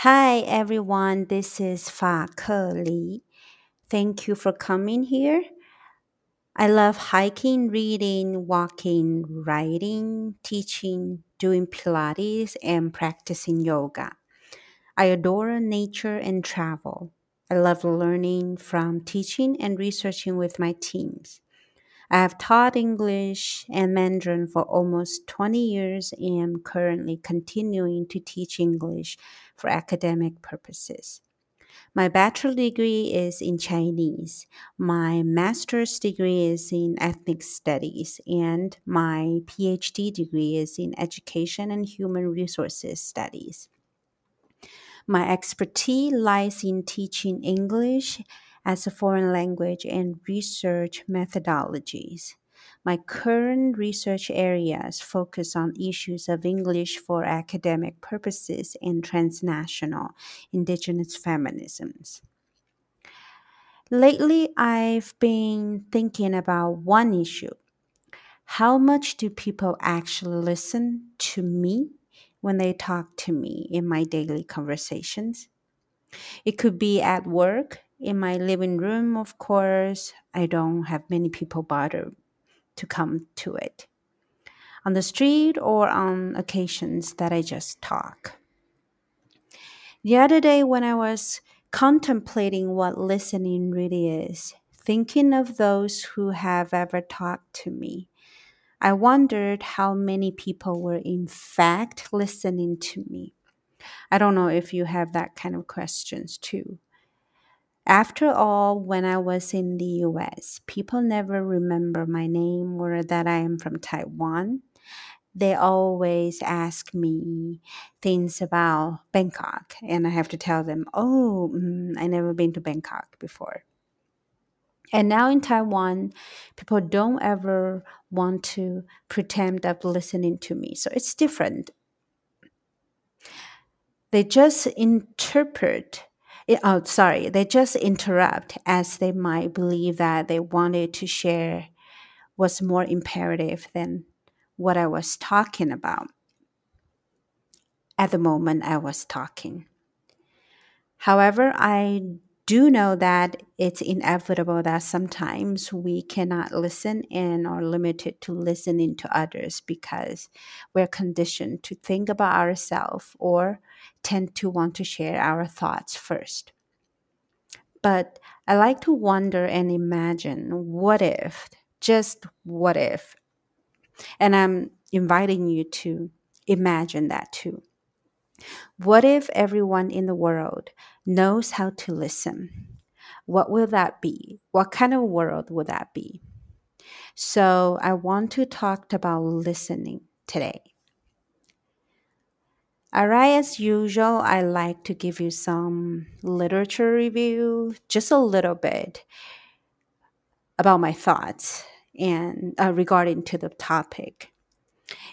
Hi everyone, this is FaKeLi. Thank you for coming here. I love hiking, reading, walking, writing, teaching, doing Pilates, and practicing yoga. I adore nature and travel. I love learning from teaching and researching with my teams. I have taught English and Mandarin for almost 20 years and am currently continuing to teach English for academic purposes. My bachelor degree is in Chinese, my master's degree is in ethnic studies, and my PhD degree is in education and human resources studies. My expertise lies in teaching English as a foreign language and research methodologies. My current research areas focus on issues of English for academic purposes and transnational indigenous feminisms. Lately, I've been thinking about one issue. How much do people actually listen to me when they talk to me in my daily conversations? It could be at work, in my living room, of course. I don't have many people bother to come to it. On the street or on occasions that I just talk. The other day, when I was contemplating what listening really is, thinking of those who have ever talked to me, I wondered how many people were in fact listening to me. I don't know if you have that kind of questions too. After all, when I was in the US, people never remember my name or that I am from Taiwan. They always ask me things about Bangkok, and I have to tell them, oh, mm, I never been to Bangkok before. And now in Taiwan, people don't ever want to pretend of listening to me. So it's different. They just interpret oh, sorry, they just interrupt as they might believe that they wanted to share was more imperative than what I was talking about at the moment I was talking. However, I do know that it's inevitable that sometimes we cannot listen and are limited to listening to others because we're conditioned to think about ourselves or tend to want to share our thoughts first. But I like to wonder and imagine what if, just what if. And I'm inviting you to imagine that too. What if everyone in the world knows how to listen? What will that be? What kind of world would that be? So, I want to talk about listening today. Alright, as usual, I like to give you some literature review, just a little bit about my thoughts and uh, regarding to the topic.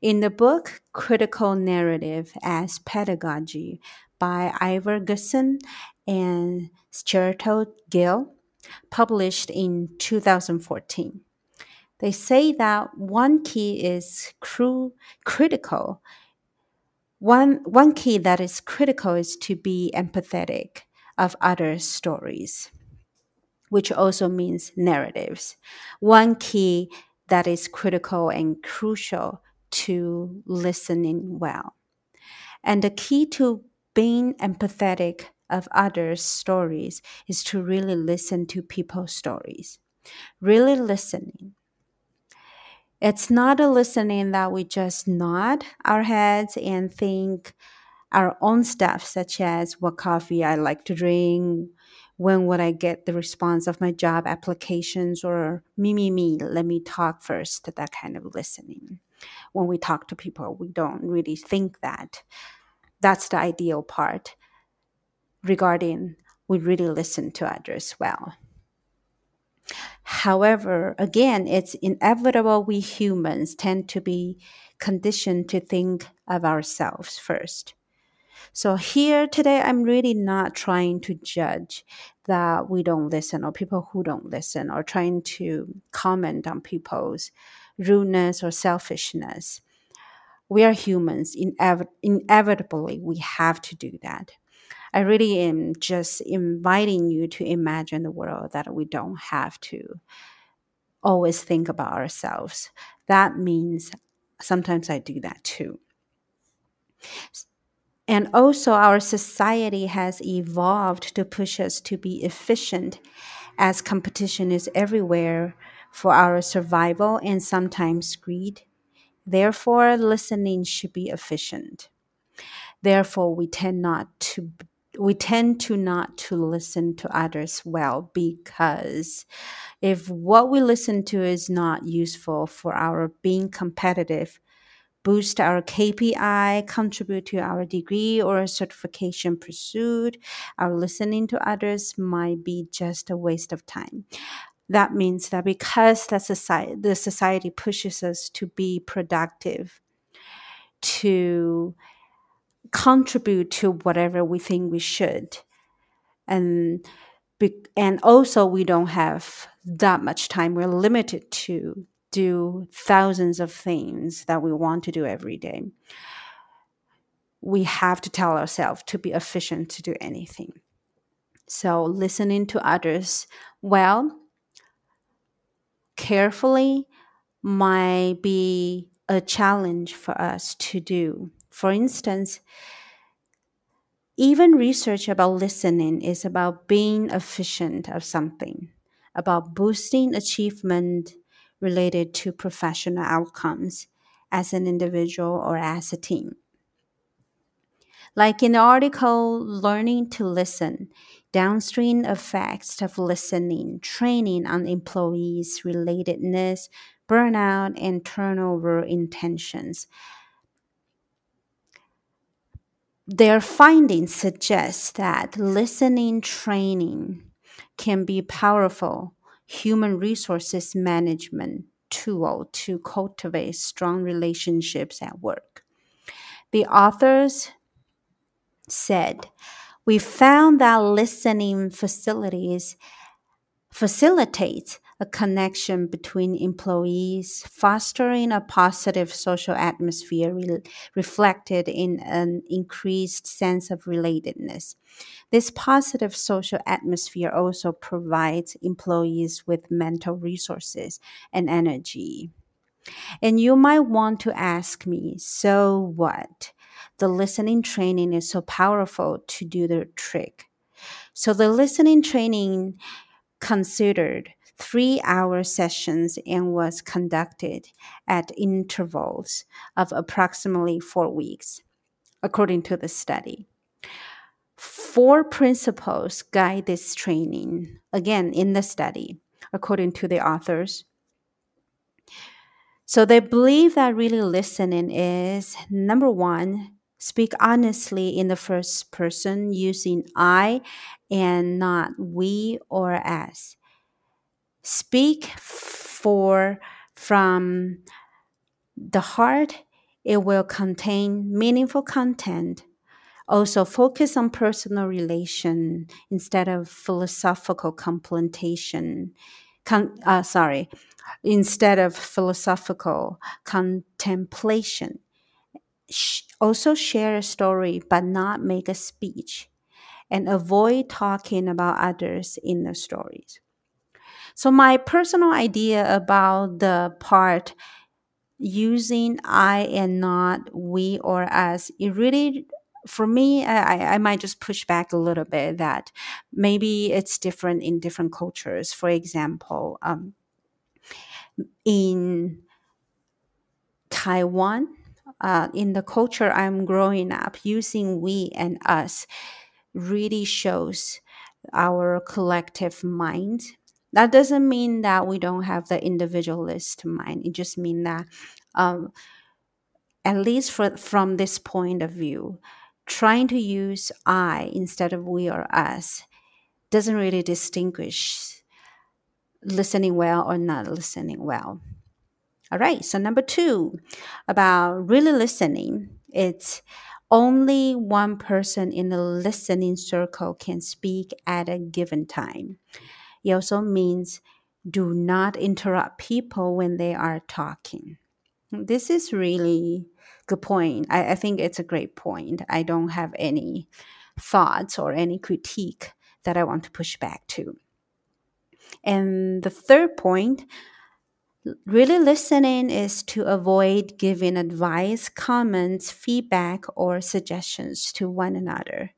In the book Critical Narrative as Pedagogy by Ivor Goodson and Scherto Gill, published in 2014, they say that one key is cru- critical. One, one key that is critical is to be empathetic of other stories, which also means narratives. One key that is critical and crucial to listening well. And the key to being empathetic of others' stories is to really listen to people's stories. Really listening. It's not a listening that we just nod our heads and think our own stuff, such as what coffee I like to drink, when would I get the response of my job applications, or me, me, me, let me talk first, that kind of listening when we talk to people, we don't really think that. That's the ideal part regarding we really listen to others well. However, again, it's inevitable we humans tend to be conditioned to think of ourselves first. So, here today, I'm really not trying to judge that we don't listen or people who don't listen or trying to comment on people's rudeness or selfishness. We are humans. Inev- inevitably, we have to do that. I really am just inviting you to imagine the world that we don't have to always think about ourselves. That means sometimes I do that too. And also, our society has evolved to push us to be efficient as competition is everywhere for our survival and sometimes greed. Therefore, listening should be efficient. Therefore, we tend not to we tend to not to listen to others well because if what we listen to is not useful for our being competitive, boost our KPI, contribute to our degree or certification pursuit, our listening to others might be just a waste of time. That means that because the society, the society pushes us to be productive, to contribute to whatever we think we should, and and also we don't have that much time. We're limited to do thousands of things that we want to do every day. We have to tell ourselves to be efficient to do anything. So, listening to others well, carefully, might be a challenge for us to do. For instance, even research about listening is about being efficient of something, about boosting achievement related to professional outcomes as an individual or as a team. Like in the article, Learning to Listen Downstream Effects of Listening, Training on Employees' Relatedness, Burnout, and Turnover Intentions. Their findings suggest that listening training can be a powerful human resources management tool to cultivate strong relationships at work. The authors said, We found that listening facilities facilitates a connection between employees, fostering a positive social atmosphere re- reflected in an increased sense of relatedness. This positive social atmosphere also provides employees with mental resources and energy. And you might want to ask me, so what? The listening training is so powerful to do the trick. So the listening training considered three hour sessions and was conducted at intervals of approximately four weeks, according to the study. Four principles guide this training, again, in the study, according to the authors. So they believe that really listening is number one, speak honestly in the first person using I and not we or us speak for from the heart it will contain meaningful content. Also focus on personal relation instead of philosophical complementation. Con, uh, sorry instead of philosophical contemplation also share a story but not make a speech and avoid talking about others in the stories so, my personal idea about the part using I and not we or us, it really, for me, I, I might just push back a little bit that maybe it's different in different cultures. For example, um, in Taiwan, uh, in the culture I'm growing up, using we and us really shows our collective mind that doesn't mean that we don't have the individualist mind. It just means that, um, at least for, from this point of view, trying to use I instead of we or us doesn't really distinguish listening well or not listening well. All right, so number two about really listening, it's only one person in the listening circle can speak at a given time. It also means do not interrupt people when they are talking. This is really good point. I, I think it's a great point. I don't have any thoughts or any critique that I want to push back to. And the third point, really listening is to avoid giving advice, comments, feedback, or suggestions to one another.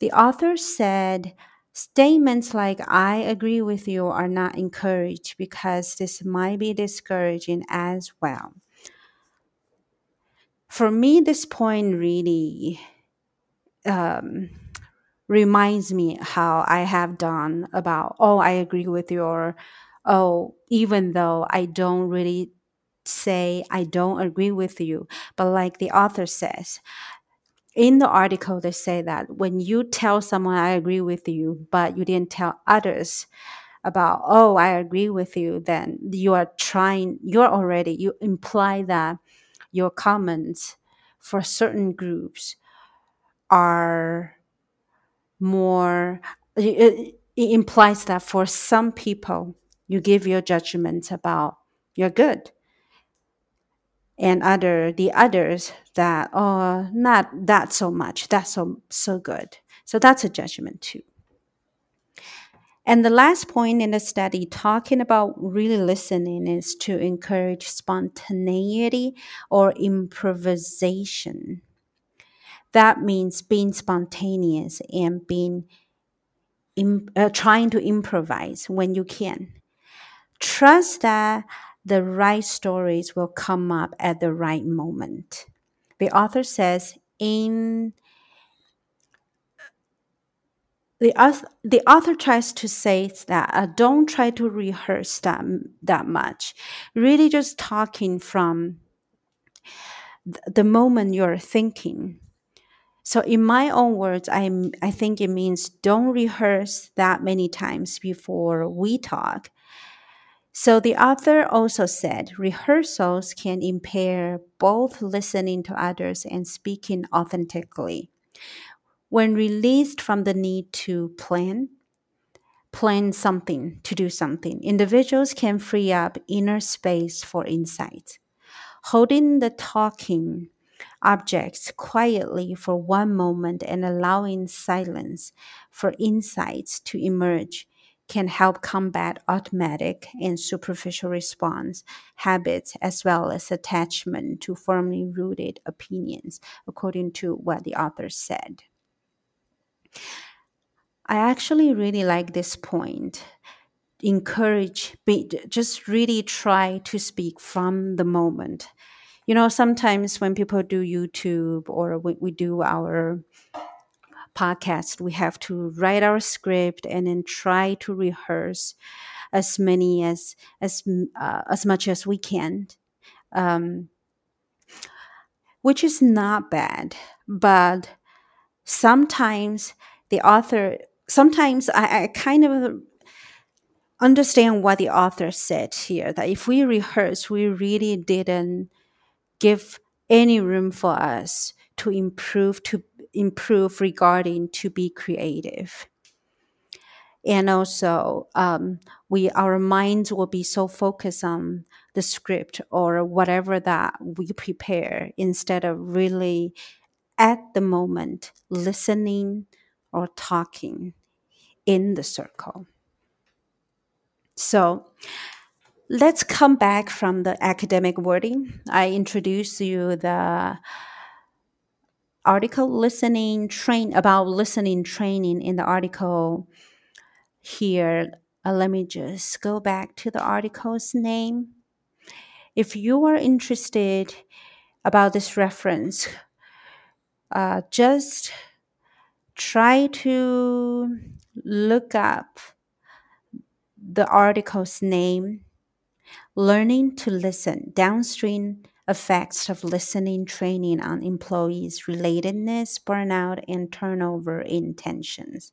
The author said, Statements like I agree with you are not encouraged because this might be discouraging as well. For me, this point really um, reminds me how I have done about, oh, I agree with you, or oh, even though I don't really say I don't agree with you, but like the author says, in the article they say that when you tell someone i agree with you but you didn't tell others about oh i agree with you then you are trying you're already you imply that your comments for certain groups are more it, implies that for some people you give your judgment about you're good and other the others that oh not that so much that's so so good. So that's a judgment too. And the last point in the study talking about really listening is to encourage spontaneity or improvisation. That means being spontaneous and being uh, trying to improvise when you can trust that the right stories will come up at the right moment. The author says in the author, the author tries to say that uh, don't try to rehearse that that much. Really, just talking from the moment you're thinking. So, in my own words, I I think it means don't rehearse that many times before we talk. So the author also said rehearsals can impair both listening to others and speaking authentically. When released from the need to plan, plan something, to do something, individuals can free up inner space for insight. Holding the talking objects quietly for one moment and allowing silence for insights to emerge can help combat automatic and superficial response habits as well as attachment to firmly rooted opinions, according to what the author said. I actually really like this point. Encourage, be, just really try to speak from the moment. You know, sometimes when people do YouTube or we, we do our podcast, we have to write our script and then try to rehearse as many as as uh, as much as we can, um, which is not bad. But sometimes the author, sometimes I, I kind of understand what the author said here. That if we rehearse, we really didn't give any room for us to improve to improve regarding to be creative. And also um, we our minds will be so focused on the script or whatever that we prepare instead of really at the moment listening or talking in the circle. So let's come back from the academic wording. I introduced you the article listening train about listening training in the article here. Uh, let me just go back to the article's name. If you are interested about this reference uh, just try to look up the article's name learning to listen downstream effects of listening training on employees' relatedness, burnout, and turnover intentions.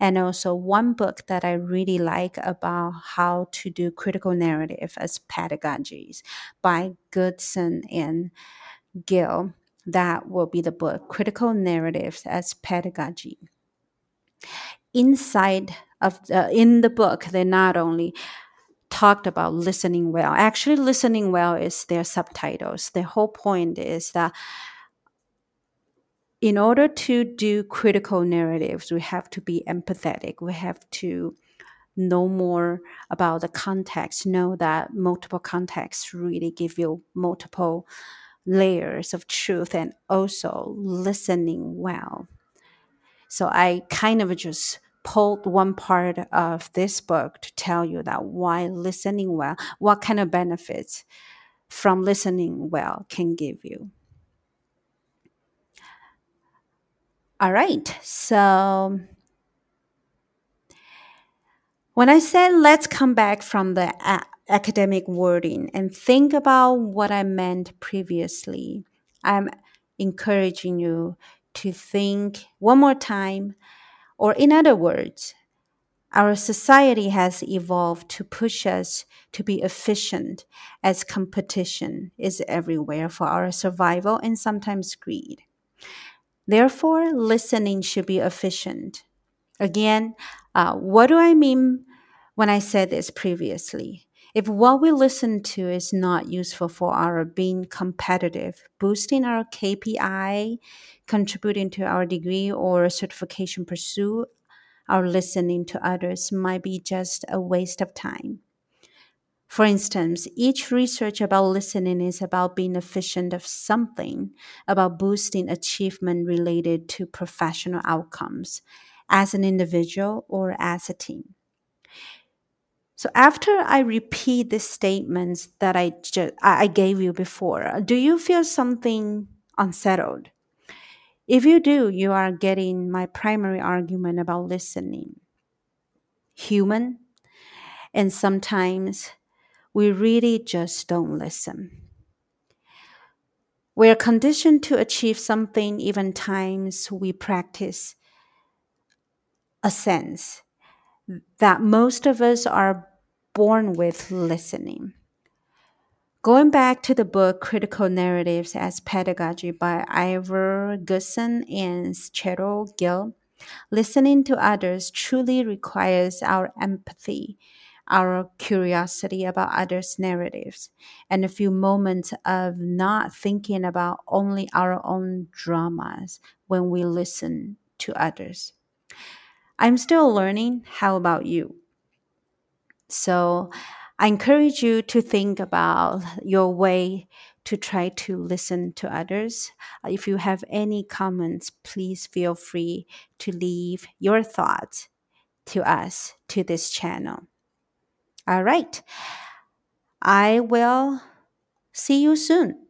And also, one book that I really like about how to do critical narrative as pedagogies by Goodson and Gill. That will be the book, Critical Narratives as Pedagogy. Inside of the, in the book, they not only talked about listening well. Actually, listening well is their subtitles. The whole point is that in order to do critical narratives, we have to be empathetic. We have to know more about the context, know that multiple contexts really give you multiple layers of truth and also listening well. So I kind of just pulled one part of this book to tell you that why listening well, what kind of benefits from listening well can give you. All right. So when I said let's come back from the a- academic wording and think about what I meant previously, I'm encouraging you to think one more time, or in other words, our society has evolved to push us to be efficient as competition is everywhere for our survival and sometimes greed. Therefore, listening should be efficient. Again, uh, what do I mean when I said this previously? If what we listen to is not useful for our being competitive, boosting our KPI, contributing to our degree or certification pursuit, our listening to others might be just a waste of time. For instance, each research about listening is about being efficient of something, about boosting achievement related to professional outcomes as an individual or as a team. So after I repeat the statements that I just I gave you before, uh, do you feel something unsettled? If you do, you are getting my primary argument about listening. Human and sometimes we really just don't listen. We're conditioned to achieve something, even times we practice a sense that most of us are born with listening. Going back to the book Critical Narratives as Pedagogy by Ivor Goodson and Cheryl Gill, listening to others truly requires our empathy our curiosity about others' narratives, and a few moments of not thinking about only our own dramas when we listen to others. I'm still learning. How about you? So, I encourage you to think about your way to try to listen to others. Uh, if you have any comments, please feel free to leave your thoughts to us to this channel. All right. I will see you soon.